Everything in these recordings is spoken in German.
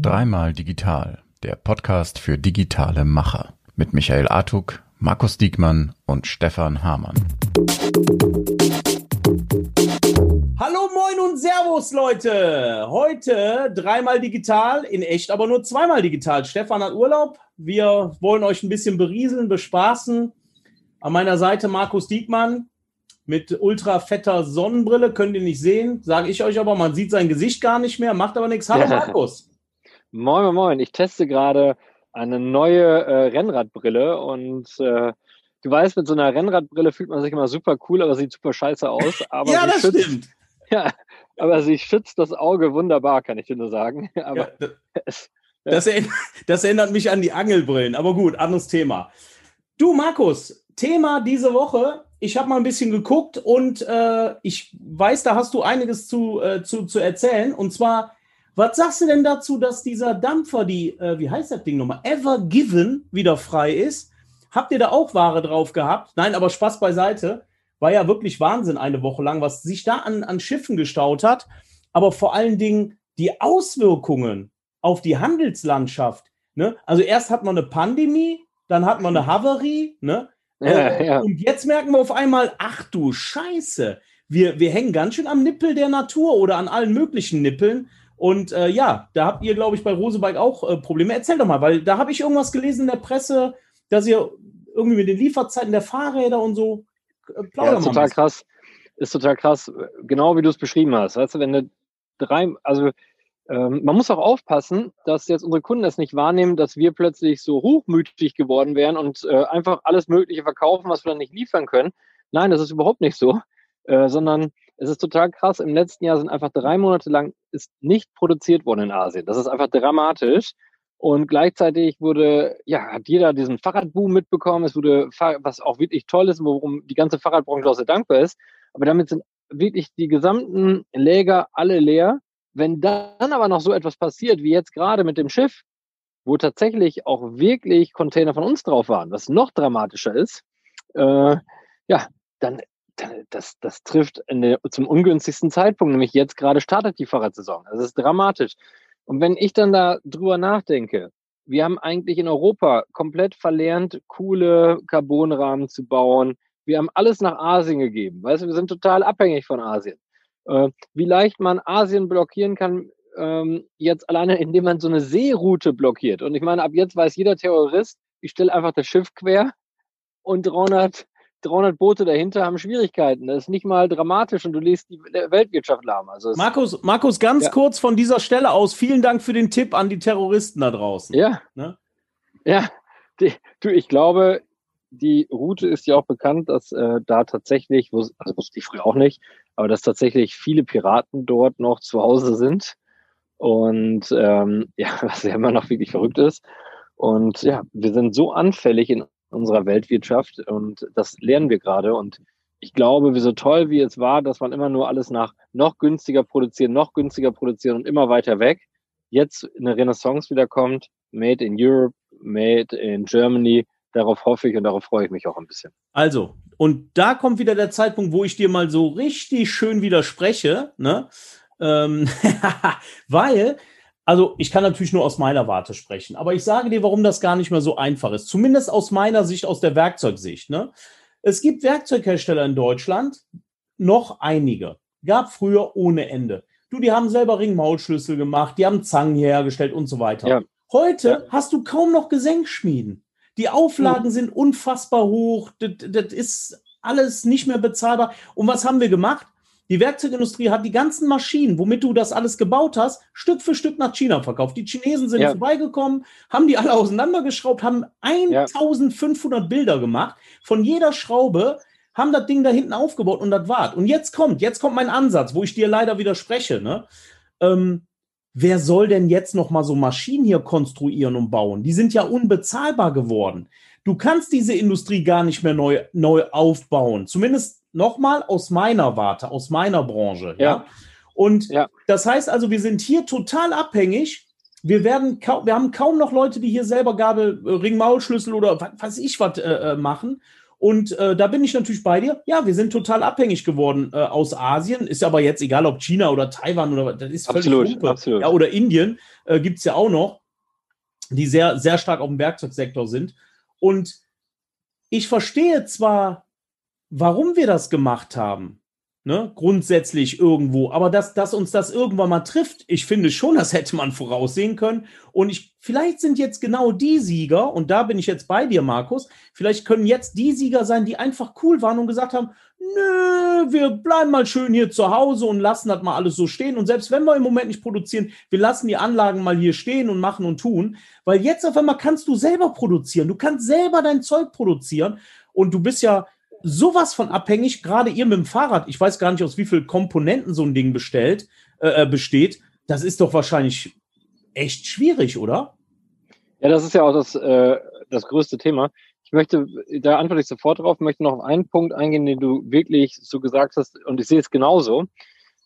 Dreimal Digital, der Podcast für digitale Macher mit Michael Artuk, Markus Diekmann und Stefan Hamann. Hallo, moin und Servus, Leute. Heute dreimal digital, in echt aber nur zweimal digital. Stefan hat Urlaub. Wir wollen euch ein bisschen berieseln, bespaßen. An meiner Seite Markus Diekmann mit ultra fetter Sonnenbrille. Könnt ihr nicht sehen, sage ich euch aber. Man sieht sein Gesicht gar nicht mehr, macht aber nichts. Hallo, Markus. Moin, moin, moin. Ich teste gerade eine neue äh, Rennradbrille und äh, du weißt, mit so einer Rennradbrille fühlt man sich immer super cool, aber sieht super scheiße aus. Aber ja, das schützt, stimmt. Ja, aber sie schützt das Auge wunderbar, kann ich dir nur sagen. Aber ja, das, das, erinnert, das erinnert mich an die Angelbrillen, aber gut, anderes Thema. Du, Markus, Thema diese Woche. Ich habe mal ein bisschen geguckt und äh, ich weiß, da hast du einiges zu, äh, zu, zu erzählen. Und zwar was sagst du denn dazu, dass dieser Dampfer, die, äh, wie heißt das Ding nochmal, Ever Given wieder frei ist? Habt ihr da auch Ware drauf gehabt? Nein, aber Spaß beiseite. War ja wirklich Wahnsinn eine Woche lang, was sich da an, an Schiffen gestaut hat. Aber vor allen Dingen die Auswirkungen auf die Handelslandschaft. Ne? Also erst hat man eine Pandemie, dann hat man eine Havarie, ne? Ja, äh, ja. Und jetzt merken wir auf einmal, ach du Scheiße, wir, wir hängen ganz schön am Nippel der Natur oder an allen möglichen Nippeln. Und äh, ja, da habt ihr, glaube ich, bei Rosebike auch äh, Probleme. Erzähl doch mal, weil da habe ich irgendwas gelesen in der Presse, dass ihr irgendwie mit den Lieferzeiten der Fahrräder und so. Äh, ja, ist total krass. Ist total krass. Genau wie du es beschrieben hast. Weißt du, wenn du drei, also ähm, man muss auch aufpassen, dass jetzt unsere Kunden es nicht wahrnehmen, dass wir plötzlich so hochmütig geworden wären und äh, einfach alles Mögliche verkaufen, was wir dann nicht liefern können. Nein, das ist überhaupt nicht so, äh, sondern es ist total krass. Im letzten Jahr sind einfach drei Monate lang ist nicht produziert worden in Asien. Das ist einfach dramatisch. Und gleichzeitig wurde, ja, hat jeder diesen Fahrradboom mitbekommen. Es wurde, was auch wirklich toll ist, worum die ganze Fahrradbranche auch sehr dankbar ist. Aber damit sind wirklich die gesamten Läger alle leer. Wenn dann aber noch so etwas passiert, wie jetzt gerade mit dem Schiff, wo tatsächlich auch wirklich Container von uns drauf waren, was noch dramatischer ist, äh, ja, dann das, das trifft der, zum ungünstigsten Zeitpunkt, nämlich jetzt gerade startet die Fahrradsaison. Das ist dramatisch. Und wenn ich dann da drüber nachdenke, wir haben eigentlich in Europa komplett verlernt, coole Carbonrahmen zu bauen. Wir haben alles nach Asien gegeben. Weißt du, wir sind total abhängig von Asien. Äh, wie leicht man Asien blockieren kann, ähm, jetzt alleine, indem man so eine Seeroute blockiert. Und ich meine, ab jetzt weiß jeder Terrorist, ich stelle einfach das Schiff quer und 300 300 Boote dahinter haben Schwierigkeiten. Das ist nicht mal dramatisch und du legst die Weltwirtschaft lahm. Also Markus, Markus, ganz ja. kurz von dieser Stelle aus, vielen Dank für den Tipp an die Terroristen da draußen. Ja. Ne? Ja, die, du, ich glaube, die Route ist ja auch bekannt, dass äh, da tatsächlich, also wusste ich früher auch nicht, aber dass tatsächlich viele Piraten dort noch zu Hause sind. Und ähm, ja, was ja immer noch wirklich verrückt ist. Und ja, wir sind so anfällig in unserer Weltwirtschaft und das lernen wir gerade und ich glaube, wie so toll wie es war, dass man immer nur alles nach noch günstiger produzieren, noch günstiger produzieren und immer weiter weg, jetzt eine Renaissance wiederkommt, made in Europe, made in Germany, darauf hoffe ich und darauf freue ich mich auch ein bisschen. Also, und da kommt wieder der Zeitpunkt, wo ich dir mal so richtig schön widerspreche, ne? Ähm, weil also ich kann natürlich nur aus meiner Warte sprechen, aber ich sage dir, warum das gar nicht mehr so einfach ist. Zumindest aus meiner Sicht, aus der Werkzeugsicht. Ne? Es gibt Werkzeughersteller in Deutschland, noch einige. Gab früher ohne Ende. Du, die haben selber Ringmaulschlüssel gemacht, die haben Zangen hergestellt und so weiter. Ja. Heute ja. hast du kaum noch Gesenkschmieden. Die Auflagen sind unfassbar hoch. Das, das ist alles nicht mehr bezahlbar. Und was haben wir gemacht? Die Werkzeugindustrie hat die ganzen Maschinen, womit du das alles gebaut hast, Stück für Stück nach China verkauft. Die Chinesen sind ja. vorbeigekommen, haben die alle auseinandergeschraubt, haben 1500 ja. Bilder gemacht von jeder Schraube, haben das Ding da hinten aufgebaut und das war's. Und jetzt kommt, jetzt kommt mein Ansatz, wo ich dir leider widerspreche. Ne? Ähm, wer soll denn jetzt noch mal so Maschinen hier konstruieren und bauen? Die sind ja unbezahlbar geworden. Du kannst diese Industrie gar nicht mehr neu, neu aufbauen. Zumindest Nochmal aus meiner Warte, aus meiner Branche. Ja. ja? Und ja. das heißt also, wir sind hier total abhängig. Wir werden wir haben kaum noch Leute, die hier selber Gabel, äh, Ringmaulschlüssel oder was weiß ich was äh, äh, machen. Und äh, da bin ich natürlich bei dir. Ja, wir sind total abhängig geworden äh, aus Asien. Ist aber jetzt egal, ob China oder Taiwan oder das ist völlig absolut, absolut. Ja, oder Indien äh, gibt es ja auch noch, die sehr, sehr stark auf dem Werkzeugsektor sind. Und ich verstehe zwar, warum wir das gemacht haben, ne, grundsätzlich irgendwo. Aber dass, dass uns das irgendwann mal trifft, ich finde schon, das hätte man voraussehen können. Und ich, vielleicht sind jetzt genau die Sieger, und da bin ich jetzt bei dir, Markus, vielleicht können jetzt die Sieger sein, die einfach cool waren und gesagt haben, nö, wir bleiben mal schön hier zu Hause und lassen das mal alles so stehen. Und selbst wenn wir im Moment nicht produzieren, wir lassen die Anlagen mal hier stehen und machen und tun. Weil jetzt auf einmal kannst du selber produzieren. Du kannst selber dein Zeug produzieren. Und du bist ja sowas von abhängig, gerade ihr mit dem Fahrrad, ich weiß gar nicht, aus wie vielen Komponenten so ein Ding bestellt, äh, äh, besteht. Das ist doch wahrscheinlich echt schwierig, oder? Ja, das ist ja auch das, äh, das größte Thema. Ich möchte, da antworte ich sofort drauf, möchte noch auf einen Punkt eingehen, den du wirklich so gesagt hast, und ich sehe es genauso.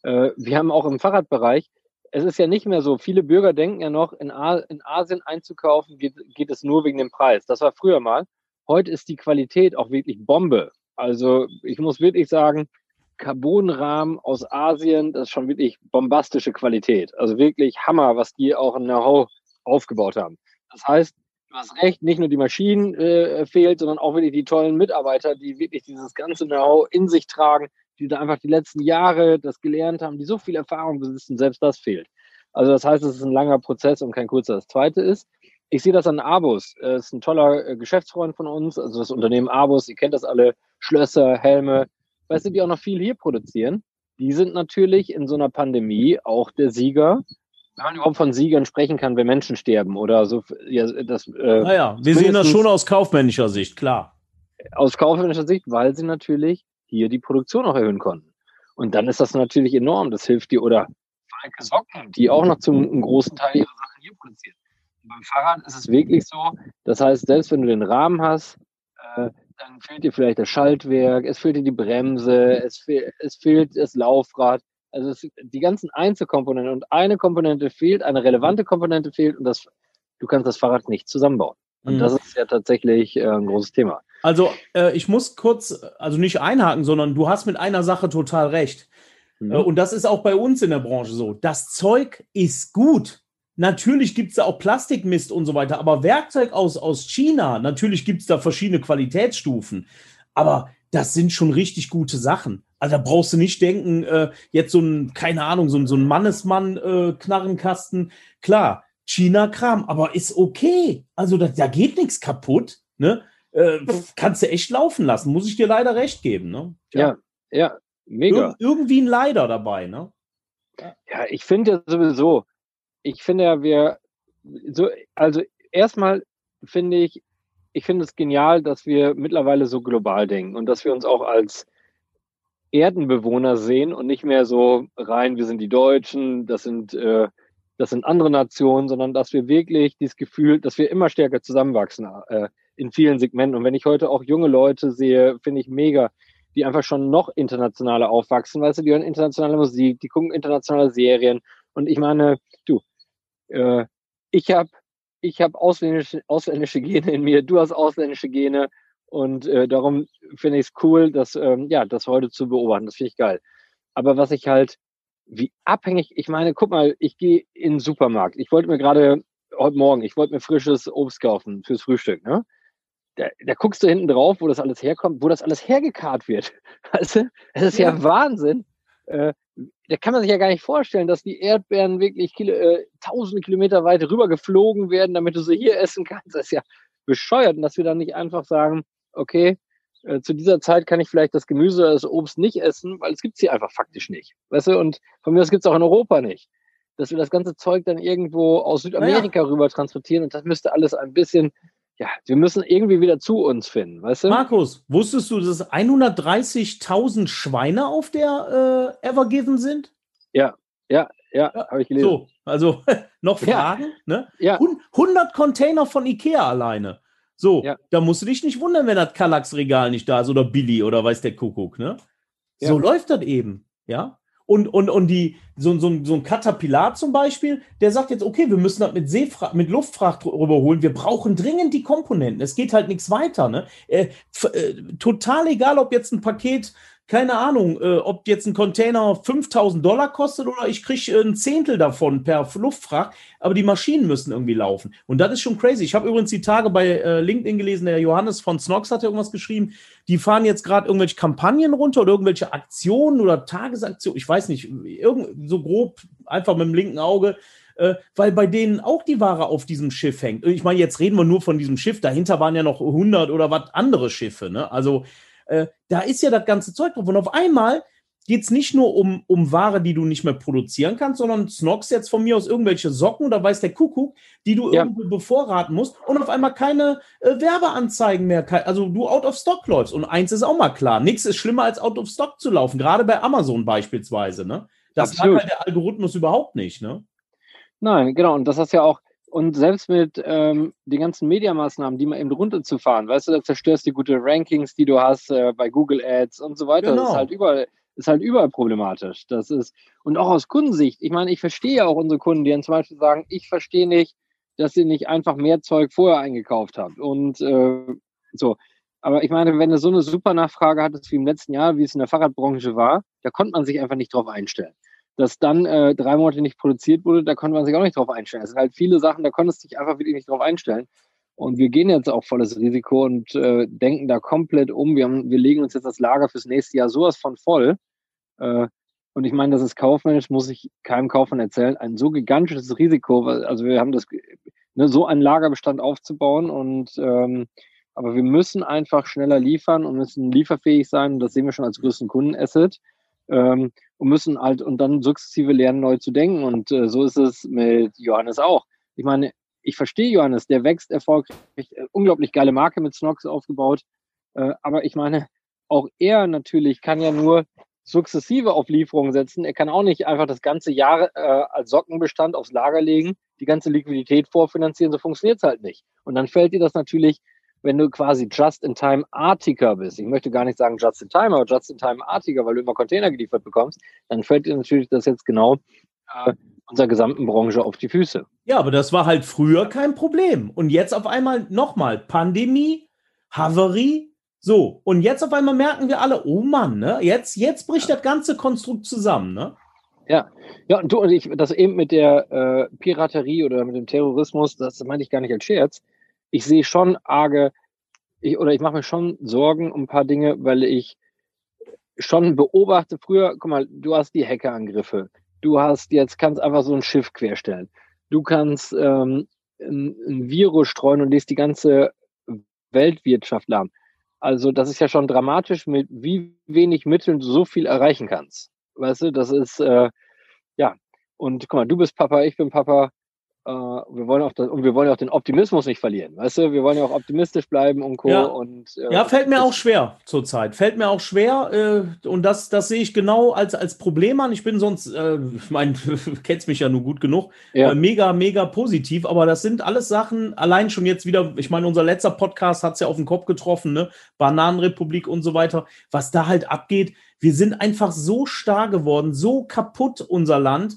Äh, wir haben auch im Fahrradbereich, es ist ja nicht mehr so, viele Bürger denken ja noch, in, A in Asien einzukaufen, geht, geht es nur wegen dem Preis. Das war früher mal. Heute ist die Qualität auch wirklich Bombe. Also ich muss wirklich sagen, Carbonrahmen aus Asien, das ist schon wirklich bombastische Qualität. Also wirklich Hammer, was die auch in Know-how aufgebaut haben. Das heißt, du hast recht, nicht nur die Maschinen äh, fehlt, sondern auch wirklich die tollen Mitarbeiter, die wirklich dieses ganze Know-how in sich tragen, die da einfach die letzten Jahre das gelernt haben, die so viel Erfahrung besitzen, selbst das fehlt. Also das heißt, es ist ein langer Prozess und kein kurzer. Das zweite ist, ich sehe das an Abus. Er ist ein toller äh, Geschäftsfreund von uns, also das Unternehmen Abus, ihr kennt das alle, Schlösser, Helme, weißt du, die auch noch viel hier produzieren. Die sind natürlich in so einer Pandemie auch der Sieger. Wenn man überhaupt von Siegern sprechen kann, wenn Menschen sterben oder so. Ja, das, äh, naja, wir sehen das schon aus kaufmännischer Sicht, klar. Aus kaufmännischer Sicht, weil sie natürlich hier die Produktion auch erhöhen konnten. Und dann ist das natürlich enorm. Das hilft dir. Oder Falke Socken, die auch noch zum großen Teil ihre Sachen hier produzieren beim Fahrrad ist es wirklich so. Das heißt, selbst wenn du den Rahmen hast, äh, dann fehlt dir vielleicht das Schaltwerk, es fehlt dir die Bremse, es, fehl, es fehlt das Laufrad. Also es, die ganzen Einzelkomponenten und eine Komponente fehlt, eine relevante Komponente fehlt und das, du kannst das Fahrrad nicht zusammenbauen. Und mhm. das ist ja tatsächlich äh, ein großes Thema. Also äh, ich muss kurz, also nicht einhaken, sondern du hast mit einer Sache total recht. Mhm. Äh, und das ist auch bei uns in der Branche so. Das Zeug ist gut. Natürlich gibt es da auch Plastikmist und so weiter, aber Werkzeug aus, aus China, natürlich gibt es da verschiedene Qualitätsstufen. Aber das sind schon richtig gute Sachen. Also da brauchst du nicht denken, äh, jetzt so ein, keine Ahnung, so ein, so ein Mannesmann-Knarrenkasten. Äh, Klar, China-Kram, aber ist okay. Also da, da geht nichts kaputt. Ne? Äh, kannst du echt laufen lassen, muss ich dir leider recht geben. Ne? Ja, ja, mega. Ir irgendwie ein Leider dabei. Ne? Ja, ich finde ja sowieso, ich finde ja, wir, so, also erstmal finde ich, ich finde es genial, dass wir mittlerweile so global denken und dass wir uns auch als Erdenbewohner sehen und nicht mehr so rein, wir sind die Deutschen, das sind, äh, das sind andere Nationen, sondern dass wir wirklich dieses Gefühl, dass wir immer stärker zusammenwachsen äh, in vielen Segmenten. Und wenn ich heute auch junge Leute sehe, finde ich mega, die einfach schon noch internationaler aufwachsen, weißt du, die hören internationale Musik, die gucken internationale Serien. Und ich meine, du, äh, ich habe ich hab ausländische, ausländische Gene in mir, du hast ausländische Gene und äh, darum finde ich es cool, dass, ähm, ja, das heute zu beobachten. Das finde ich geil. Aber was ich halt, wie abhängig, ich meine, guck mal, ich gehe in den Supermarkt. Ich wollte mir gerade heute Morgen, ich wollte mir frisches Obst kaufen fürs Frühstück, ne? Da, da, guckst du hinten drauf, wo das alles herkommt, wo das alles hergekarrt wird. Weißt du? Es ist ja, ja Wahnsinn. Äh, da kann man sich ja gar nicht vorstellen, dass die Erdbeeren wirklich Kilo, äh, tausende Kilometer weit rüber geflogen werden, damit du sie hier essen kannst. Das ist ja bescheuert. Und dass wir dann nicht einfach sagen, okay, äh, zu dieser Zeit kann ich vielleicht das Gemüse oder das Obst nicht essen, weil es gibt sie einfach faktisch nicht. Weißt du, und von mir aus gibt es auch in Europa nicht. Dass wir das ganze Zeug dann irgendwo aus Südamerika naja. rüber transportieren und das müsste alles ein bisschen ja, wir müssen irgendwie wieder zu uns finden, weißt du? Markus, wusstest du, dass 130.000 Schweine auf der äh, Evergiven sind? Ja, ja, ja, ja habe ich gelesen. So, also noch Fragen? Ja. Ne? ja. 100 Container von Ikea alleine. So, ja. da musst du dich nicht wundern, wenn das Kallax-Regal nicht da ist oder Billy oder weiß der Kuckuck, ne? So läuft das eben, ja? Und, und, und die, so, so, so ein Caterpillar zum Beispiel, der sagt jetzt, okay, wir müssen das mit, Seefra mit Luftfracht rüberholen. Wir brauchen dringend die Komponenten. Es geht halt nichts weiter. Ne? Äh, äh, total egal, ob jetzt ein Paket keine Ahnung, äh, ob jetzt ein Container 5000 Dollar kostet oder ich kriege äh, ein Zehntel davon per Luftfracht, aber die Maschinen müssen irgendwie laufen. Und das ist schon crazy. Ich habe übrigens die Tage bei äh, LinkedIn gelesen, der Johannes von Snox hat ja irgendwas geschrieben. Die fahren jetzt gerade irgendwelche Kampagnen runter oder irgendwelche Aktionen oder Tagesaktionen, ich weiß nicht, irgend, so grob, einfach mit dem linken Auge äh, weil bei denen auch die Ware auf diesem Schiff hängt. Ich meine, jetzt reden wir nur von diesem Schiff, dahinter waren ja noch 100 oder was andere Schiffe. Ne? Also äh, da ist ja das ganze Zeug drauf. Und auf einmal geht es nicht nur um, um Ware, die du nicht mehr produzieren kannst, sondern Snox jetzt von mir aus irgendwelche Socken oder weiß der Kuckuck, die du ja. irgendwo bevorraten musst und auf einmal keine äh, Werbeanzeigen mehr, also du out of stock läufst. Und eins ist auch mal klar, nichts ist schlimmer als out of stock zu laufen, gerade bei Amazon beispielsweise. Ne? Das Absolut. mag halt der Algorithmus überhaupt nicht. Ne? Nein, genau. Und das ist ja auch, und selbst mit ähm, den ganzen Mediamaßnahmen, die mal eben runterzufahren, weißt du, da zerstörst du die gute Rankings, die du hast äh, bei Google Ads und so weiter. Genau. Das ist halt überall, ist halt überall problematisch. Das ist, und auch aus Kundensicht, ich meine, ich verstehe ja auch unsere Kunden, die dann zum Beispiel sagen, ich verstehe nicht, dass ihr nicht einfach mehr Zeug vorher eingekauft habt. Und äh, so. Aber ich meine, wenn du so eine super Nachfrage hattest wie im letzten Jahr, wie es in der Fahrradbranche war, da konnte man sich einfach nicht drauf einstellen dass dann äh, drei Monate nicht produziert wurde, da konnte man sich auch nicht drauf einstellen. Es sind halt viele Sachen, da konntest du dich einfach wirklich nicht drauf einstellen. Und wir gehen jetzt auch volles Risiko und äh, denken da komplett um. Wir, haben, wir legen uns jetzt das Lager fürs nächste Jahr sowas von voll. Äh, und ich meine, das ist kaufmännisch, muss ich keinem Kaufmann erzählen, ein so gigantisches Risiko. Also wir haben das, ne, so einen Lagerbestand aufzubauen und ähm, aber wir müssen einfach schneller liefern und müssen lieferfähig sein. Das sehen wir schon als größten Kundenasset ähm, und müssen halt und dann sukzessive lernen, neu zu denken. Und äh, so ist es mit Johannes auch. Ich meine, ich verstehe Johannes, der wächst erfolgreich, äh, unglaublich geile Marke mit Snox aufgebaut. Äh, aber ich meine, auch er natürlich kann ja nur sukzessive auf Lieferungen setzen. Er kann auch nicht einfach das ganze Jahr äh, als Sockenbestand aufs Lager legen, die ganze Liquidität vorfinanzieren. So funktioniert es halt nicht. Und dann fällt dir das natürlich wenn du quasi Just-in-Time-Artiger bist, ich möchte gar nicht sagen Just-in-Time, aber Just-in-Time-Artiger, weil du immer Container geliefert bekommst, dann fällt dir natürlich das jetzt genau äh, unserer gesamten Branche auf die Füße. Ja, aber das war halt früher kein Problem. Und jetzt auf einmal nochmal Pandemie, Havarie, so. Und jetzt auf einmal merken wir alle, oh Mann, ne? Jetzt, jetzt bricht ja. das ganze Konstrukt zusammen, ne? Ja, ja, und du und ich, das eben mit der äh, Piraterie oder mit dem Terrorismus, das meine ich gar nicht als Scherz ich sehe schon arge, ich, oder ich mache mir schon Sorgen um ein paar Dinge, weil ich schon beobachte, früher, guck mal, du hast die Hackerangriffe, du hast jetzt, kannst einfach so ein Schiff querstellen, du kannst ähm, ein, ein Virus streuen und lässt die ganze Weltwirtschaft lahm. Also das ist ja schon dramatisch, mit wie wenig Mitteln du so viel erreichen kannst. Weißt du, das ist, äh, ja, und guck mal, du bist Papa, ich bin Papa, äh, wir wollen auch das, und wir wollen auch den Optimismus nicht verlieren. Weißt du, wir wollen ja auch optimistisch bleiben und Co. Ja, und, äh, ja fällt mir auch schwer zurzeit. Fällt mir auch schwer äh, und das, das sehe ich genau als, als Problem an. Ich bin sonst, äh, ich meine, du kennst mich ja nur gut genug, ja. Äh, mega, mega positiv, aber das sind alles Sachen, allein schon jetzt wieder, ich meine, unser letzter Podcast hat es ja auf den Kopf getroffen, ne? Bananenrepublik und so weiter, was da halt abgeht. Wir sind einfach so starr geworden, so kaputt, unser Land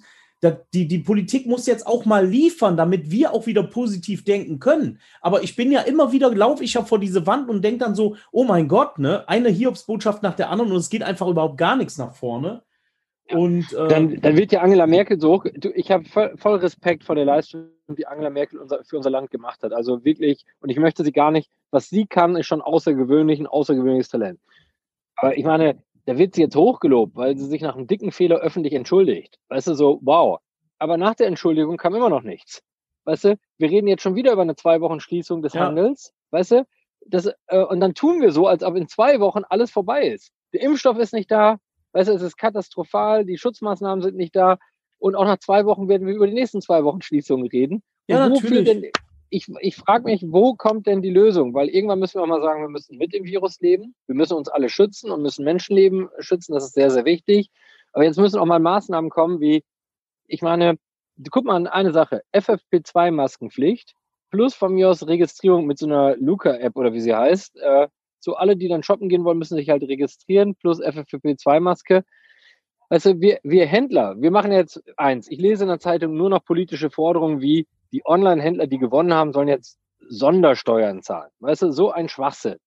die, die Politik muss jetzt auch mal liefern, damit wir auch wieder positiv denken können. Aber ich bin ja immer wieder, laufe ich ja vor diese Wand und denke dann so, oh mein Gott, ne, eine Hiobsbotschaft nach der anderen und es geht einfach überhaupt gar nichts nach vorne. Und, äh, dann, dann wird ja Angela Merkel so hoch. Du, ich habe voll, voll, Respekt vor der Leistung, die Angela Merkel unser, für unser Land gemacht hat. Also wirklich, und ich möchte sie gar nicht, was sie kann, ist schon außergewöhnlich, ein außergewöhnliches Talent. Aber ich meine, da wird sie jetzt hochgelobt, weil sie sich nach einem dicken Fehler öffentlich entschuldigt. Weißt du, so, wow. Aber nach der Entschuldigung kam immer noch nichts. Weißt du, wir reden jetzt schon wieder über eine zwei Wochen Schließung des ja. Handels. Weißt du, das, äh, und dann tun wir so, als ob in zwei Wochen alles vorbei ist. Der Impfstoff ist nicht da. Weißt du, es ist katastrophal. Die Schutzmaßnahmen sind nicht da. Und auch nach zwei Wochen werden wir über die nächsten zwei Wochen Schließungen reden. Ja, natürlich. Denn, ich, ich frage mich, wo kommt denn die Lösung? Weil irgendwann müssen wir auch mal sagen, wir müssen mit dem Virus leben, wir müssen uns alle schützen und müssen Menschenleben schützen, das ist sehr, sehr wichtig. Aber jetzt müssen auch mal Maßnahmen kommen, wie, ich meine, guck mal an eine Sache, FFP2-Maskenpflicht plus von mir aus Registrierung mit so einer Luca-App oder wie sie heißt. Äh, so alle, die dann shoppen gehen wollen, müssen sich halt registrieren, plus FFP2-Maske. Weißt du, wir, wir Händler, wir machen jetzt eins. Ich lese in der Zeitung nur noch politische Forderungen wie, die Online-Händler, die gewonnen haben, sollen jetzt Sondersteuern zahlen. Weißt du, so ein Schwachsinn.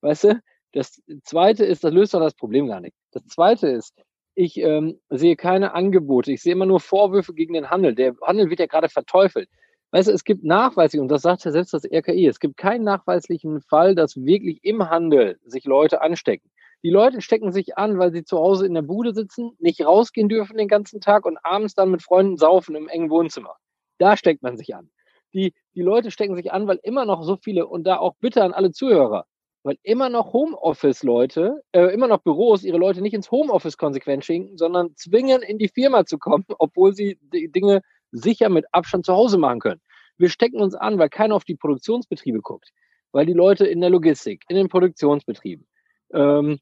Weißt du, das zweite ist, das löst doch das Problem gar nicht. Das zweite ist, ich ähm, sehe keine Angebote. Ich sehe immer nur Vorwürfe gegen den Handel. Der Handel wird ja gerade verteufelt. Weißt du, es gibt nachweislich, und das sagt ja selbst das RKI, es gibt keinen nachweislichen Fall, dass wirklich im Handel sich Leute anstecken. Die Leute stecken sich an, weil sie zu Hause in der Bude sitzen, nicht rausgehen dürfen den ganzen Tag und abends dann mit Freunden saufen im engen Wohnzimmer. Da steckt man sich an. Die, die Leute stecken sich an, weil immer noch so viele, und da auch bitte an alle Zuhörer, weil immer noch Homeoffice-Leute, äh, immer noch Büros ihre Leute nicht ins Homeoffice konsequent schicken, sondern zwingen, in die Firma zu kommen, obwohl sie die Dinge sicher mit Abstand zu Hause machen können. Wir stecken uns an, weil keiner auf die Produktionsbetriebe guckt, weil die Leute in der Logistik, in den Produktionsbetrieben, ähm,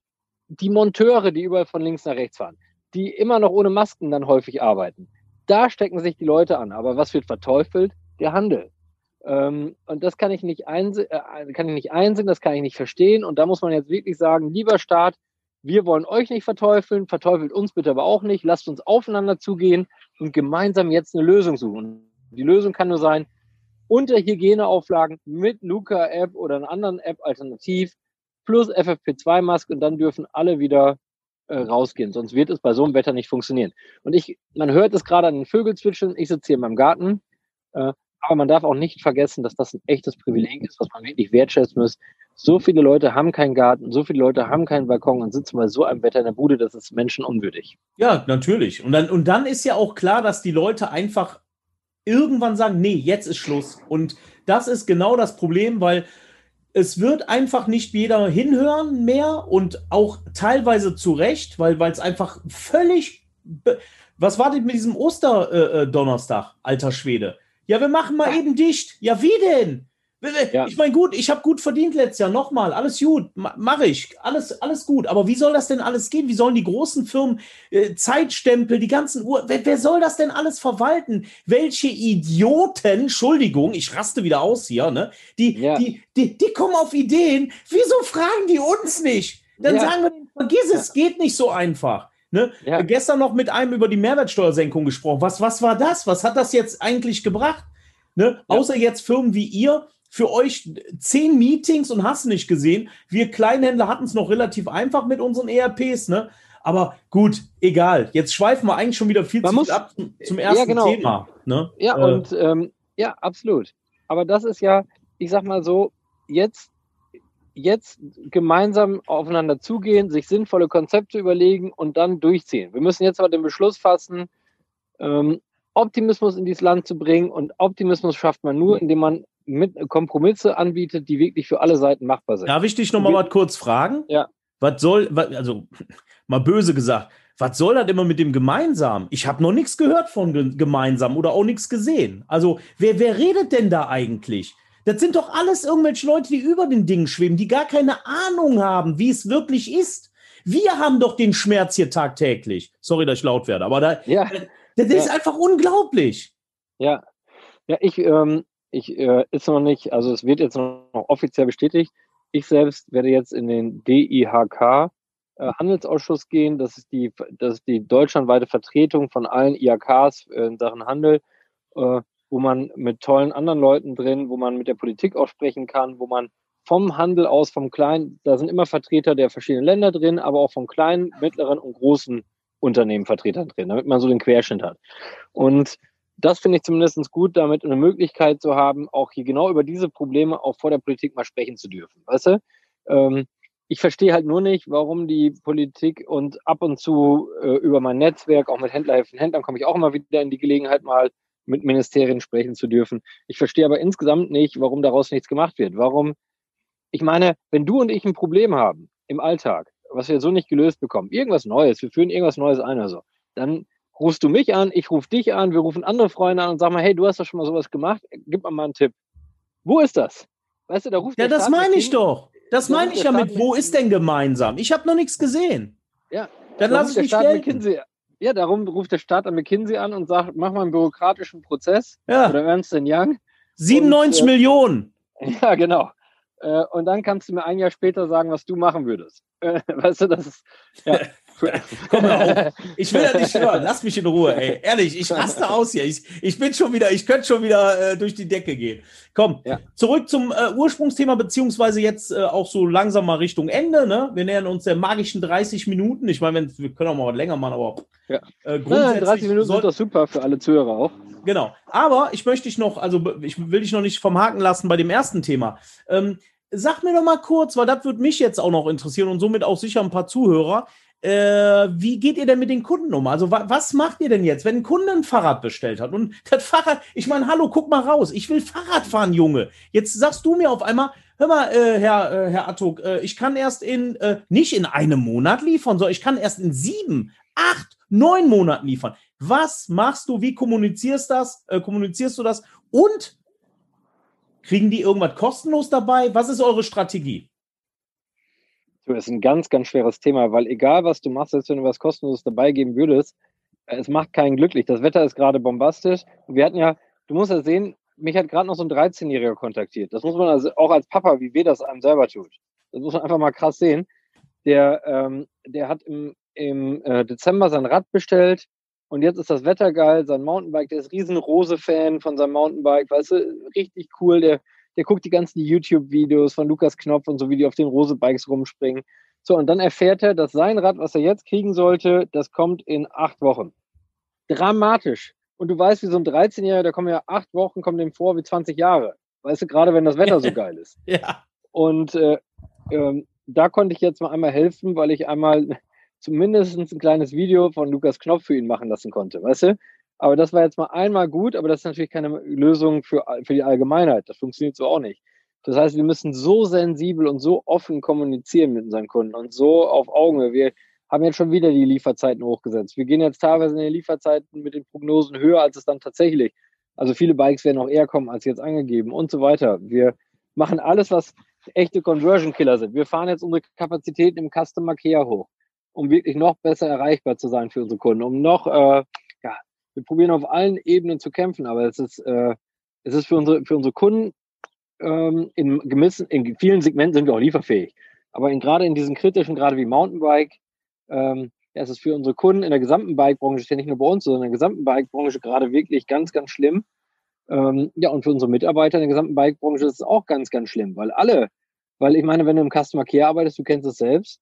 die Monteure, die überall von links nach rechts fahren, die immer noch ohne Masken dann häufig arbeiten, da stecken sich die Leute an. Aber was wird verteufelt? Der Handel. Ähm, und das kann ich nicht einsehen, äh, kann ich nicht einsehen, das kann ich nicht verstehen. Und da muss man jetzt wirklich sagen, lieber Staat, wir wollen euch nicht verteufeln, verteufelt uns bitte aber auch nicht. Lasst uns aufeinander zugehen und gemeinsam jetzt eine Lösung suchen. Die Lösung kann nur sein, unter Hygieneauflagen mit Luca-App oder einer anderen App alternativ plus FFP2-Maske und dann dürfen alle wieder äh, rausgehen. Sonst wird es bei so einem Wetter nicht funktionieren. Und ich, man hört es gerade an den Vögel zwitschern. Ich sitze hier in meinem Garten. Äh, aber man darf auch nicht vergessen, dass das ein echtes Privileg ist, was man wirklich wertschätzen muss. So viele Leute haben keinen Garten, so viele Leute haben keinen Balkon und sitzen bei so einem Wetter in der Bude, das ist menschenunwürdig. Ja, natürlich. Und dann, und dann ist ja auch klar, dass die Leute einfach irgendwann sagen, nee, jetzt ist Schluss. Und das ist genau das Problem, weil es wird einfach nicht jeder hinhören mehr und auch teilweise zu Recht, weil es einfach völlig. Was war denn mit diesem Osterdonnerstag, äh, alter Schwede? Ja, wir machen mal eben dicht. Ja, wie denn? Ja. Ich meine, gut, ich habe gut verdient letztes Jahr. Nochmal, alles gut, mache ich. Alles, alles gut. Aber wie soll das denn alles gehen? Wie sollen die großen Firmen äh, Zeitstempel, die ganzen Uhr, wer, wer, soll das denn alles verwalten? Welche Idioten, Entschuldigung, ich raste wieder aus hier, ne? Die, ja. die, die, die kommen auf Ideen. Wieso fragen die uns nicht? Dann ja. sagen wir, vergiss es, geht nicht so einfach. Ne? Ja. Gestern noch mit einem über die Mehrwertsteuersenkung gesprochen. Was, was war das? Was hat das jetzt eigentlich gebracht? Ne? Außer jetzt Firmen wie ihr, für euch zehn Meetings und hast nicht gesehen. Wir Kleinhändler hatten es noch relativ einfach mit unseren ERPs, ne? Aber gut, egal. Jetzt schweifen wir eigentlich schon wieder viel Man zu muss, ab zum ersten ja, genau. Thema. Ne? Ja, äh, und ähm, ja, absolut. Aber das ist ja, ich sag mal so, jetzt, jetzt gemeinsam aufeinander zugehen, sich sinnvolle Konzepte überlegen und dann durchziehen. Wir müssen jetzt aber den Beschluss fassen, ähm, Optimismus in dieses Land zu bringen. Und Optimismus schafft man nur, indem man mit Kompromisse anbietet, die wirklich für alle Seiten machbar sind. Darf ich dich noch mal, mal kurz fragen? Ja. Was soll, also mal böse gesagt, was soll das immer mit dem gemeinsam? Ich habe noch nichts gehört von gemeinsam oder auch nichts gesehen. Also wer, wer redet denn da eigentlich? Das sind doch alles irgendwelche Leute, die über den Dingen schweben, die gar keine Ahnung haben, wie es wirklich ist. Wir haben doch den Schmerz hier tagtäglich. Sorry, dass ich laut werde, aber da, ja. das, das ja. ist einfach unglaublich. Ja, ja, ich, ähm, ich äh, ist noch nicht, also es wird jetzt noch offiziell bestätigt. Ich selbst werde jetzt in den DIHK äh, Handelsausschuss gehen. Das ist die, das ist die deutschlandweite Vertretung von allen IHKs in Sachen Handel, äh, wo man mit tollen anderen Leuten drin, wo man mit der Politik auch sprechen kann, wo man vom Handel aus, vom kleinen, da sind immer Vertreter der verschiedenen Länder drin, aber auch von kleinen, mittleren und großen Unternehmen Vertretern drin, damit man so den Querschnitt hat. Und das finde ich zumindest gut, damit eine Möglichkeit zu haben, auch hier genau über diese Probleme auch vor der Politik mal sprechen zu dürfen. Weißt du? Ähm, ich verstehe halt nur nicht, warum die Politik und ab und zu äh, über mein Netzwerk, auch mit Händlerhilfen, Händlern, komme ich auch immer wieder in die Gelegenheit, mal mit Ministerien sprechen zu dürfen. Ich verstehe aber insgesamt nicht, warum daraus nichts gemacht wird. Warum? Ich meine, wenn du und ich ein Problem haben im Alltag, was wir so nicht gelöst bekommen, irgendwas Neues, wir führen irgendwas Neues ein oder so, dann rufst du mich an, ich rufe dich an, wir rufen andere Freunde an und sagen mal, hey, du hast doch schon mal sowas gemacht, gib mir mal einen Tipp. Wo ist das? Weißt du, da ruft Ja, das meine ich doch. Das meine ich ja mit, wo ist denn gemeinsam? Ich habe noch nichts gesehen. Ja. Dann lass ich mich McKinsey, Ja, darum ruft der Staat an McKinsey an und sagt, mach mal einen bürokratischen Prozess. Ja. Oder Ernst Young. 97 und, äh, Millionen. Ja, genau. Äh, und dann kannst du mir ein Jahr später sagen, was du machen würdest. Äh, weißt du, das ist, ja. Komm mal auf. Ich will ja nicht hören. Lass mich in Ruhe, ey. Ehrlich, ich raste aus hier. Ich, ich bin schon wieder, ich könnte schon wieder äh, durch die Decke gehen. Komm, ja. zurück zum äh, Ursprungsthema, beziehungsweise jetzt äh, auch so langsam mal Richtung Ende. Ne? Wir nähern uns der magischen 30 Minuten. Ich meine, wir können auch mal was länger machen, aber ja. äh, grundsätzlich. Ja, 30 Minuten sind doch super für alle Zuhörer auch. Genau. Aber ich möchte dich noch, also ich will dich noch nicht vom Haken lassen bei dem ersten Thema. Ähm, sag mir doch mal kurz, weil das würde mich jetzt auch noch interessieren und somit auch sicher ein paar Zuhörer. Äh, wie geht ihr denn mit den Kunden um? Also wa was macht ihr denn jetzt, wenn ein Kunde ein Fahrrad bestellt hat und das Fahrrad, ich meine, hallo, guck mal raus, ich will Fahrrad fahren, Junge. Jetzt sagst du mir auf einmal, hör mal, äh, Herr, äh, Herr Attuk, äh, ich kann erst in, äh, nicht in einem Monat liefern, sondern ich kann erst in sieben, acht, neun Monaten liefern. Was machst du? Wie kommunizierst das? Äh, kommunizierst du das? Und kriegen die irgendwas kostenlos dabei? Was ist eure Strategie? Das ist ein ganz, ganz schweres Thema, weil egal was du machst, selbst wenn du was kostenloses dabei geben würdest, äh, es macht keinen glücklich. Das Wetter ist gerade bombastisch. Wir hatten ja, du musst ja sehen, mich hat gerade noch so ein 13-Jähriger kontaktiert. Das muss man also auch als Papa, wie wir das einem selber tut. Das muss man einfach mal krass sehen. Der, ähm, der hat im, im äh, Dezember sein Rad bestellt und jetzt ist das Wetter geil. Sein Mountainbike, der ist riesen Rose-Fan von seinem Mountainbike, weißt du, richtig cool. Der der guckt die ganzen YouTube-Videos von Lukas Knopf und so, wie die auf den Rose-Bikes rumspringen. So, und dann erfährt er, dass sein Rad, was er jetzt kriegen sollte, das kommt in acht Wochen. Dramatisch. Und du weißt, wie so ein 13-Jähriger, da kommen ja acht Wochen, kommen dem vor wie 20 Jahre. Weißt du, gerade wenn das Wetter so geil ist. ja. Und äh, ähm, da konnte ich jetzt mal einmal helfen, weil ich einmal zumindest ein kleines Video von Lukas Knopf für ihn machen lassen konnte. Weißt du? Aber das war jetzt mal einmal gut, aber das ist natürlich keine Lösung für, für die Allgemeinheit. Das funktioniert so auch nicht. Das heißt, wir müssen so sensibel und so offen kommunizieren mit unseren Kunden und so auf Augenhöhe. Wir haben jetzt schon wieder die Lieferzeiten hochgesetzt. Wir gehen jetzt teilweise in den Lieferzeiten mit den Prognosen höher, als es dann tatsächlich. Also viele Bikes werden auch eher kommen als jetzt angegeben und so weiter. Wir machen alles, was echte Conversion Killer sind. Wir fahren jetzt unsere Kapazitäten im Customer Care hoch, um wirklich noch besser erreichbar zu sein für unsere Kunden, um noch äh, wir probieren auf allen Ebenen zu kämpfen, aber es ist, äh, es ist für unsere, für unsere Kunden ähm, in, gewissen, in vielen Segmenten sind wir auch lieferfähig. Aber in, gerade in diesen kritischen, gerade wie Mountainbike, ähm, ja, es ist für unsere Kunden in der gesamten Bikebranche, ja nicht nur bei uns, sondern in der gesamten Bikebranche gerade wirklich ganz, ganz schlimm. Ähm, ja, und für unsere Mitarbeiter in der gesamten Bikebranche ist es auch ganz, ganz schlimm, weil alle, weil ich meine, wenn du im Customer Care arbeitest, du kennst es selbst,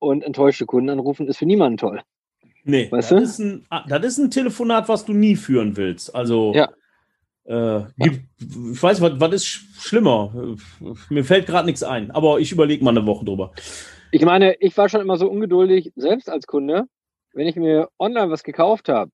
und enttäuschte Kunden anrufen, ist für niemanden toll. Nee, weißt das, du? Ist ein, ah, das ist ein Telefonat, was du nie führen willst. Also, ja. Äh, gibt, ich weiß, was, was ist schlimmer? Mir fällt gerade nichts ein, aber ich überlege mal eine Woche drüber. Ich meine, ich war schon immer so ungeduldig, selbst als Kunde, wenn ich mir online was gekauft habe.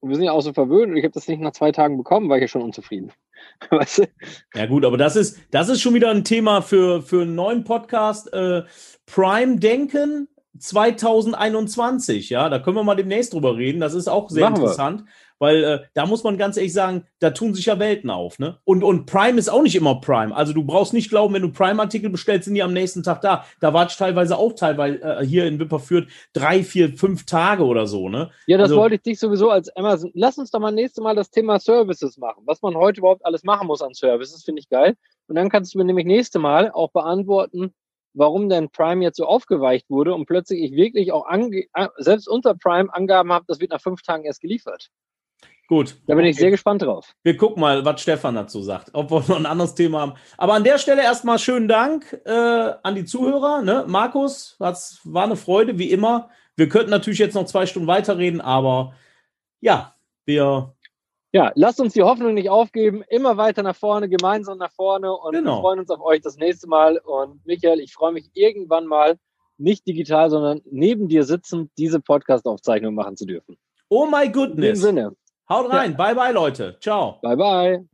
Und wir sind ja auch so verwöhnt und ich habe das nicht nach zwei Tagen bekommen, war ich ja schon unzufrieden. weißt du? Ja, gut, aber das ist, das ist schon wieder ein Thema für, für einen neuen Podcast. Äh, Prime-Denken 2021, ja, da können wir mal demnächst drüber reden. Das ist auch sehr Machen interessant, wir. weil äh, da muss man ganz ehrlich sagen, da tun sich ja Welten auf, ne? Und, und Prime ist auch nicht immer Prime. Also du brauchst nicht glauben, wenn du Prime-Artikel bestellst, sind die am nächsten Tag da. Da war ich teilweise auch teilweise äh, hier in Wipperfürth drei, vier, fünf Tage oder so, ne? Ja, das also, wollte ich dich sowieso als Amazon. Lass uns doch mal nächstes Mal das Thema Services machen. Was man heute überhaupt alles machen muss an Services, finde ich geil. Und dann kannst du mir nämlich nächste Mal auch beantworten, warum denn Prime jetzt so aufgeweicht wurde und plötzlich ich wirklich auch selbst unter Prime Angaben habe, das wird nach fünf Tagen erst geliefert. Gut. Da bin okay. ich sehr gespannt drauf. Wir gucken mal, was Stefan dazu sagt, ob wir noch ein anderes Thema haben. Aber an der Stelle erstmal schönen Dank äh, an die Zuhörer. Ne? Markus, das war eine Freude, wie immer. Wir könnten natürlich jetzt noch zwei Stunden weiterreden, aber ja, wir ja, lasst uns die Hoffnung nicht aufgeben. Immer weiter nach vorne, gemeinsam nach vorne und genau. wir freuen uns auf euch das nächste Mal. Und Michael, ich freue mich irgendwann mal, nicht digital, sondern neben dir sitzend, diese Podcast-Aufzeichnung machen zu dürfen. Oh my goodness. In dem Sinne. Haut rein. Ja. Bye, bye, Leute. Ciao. Bye, bye.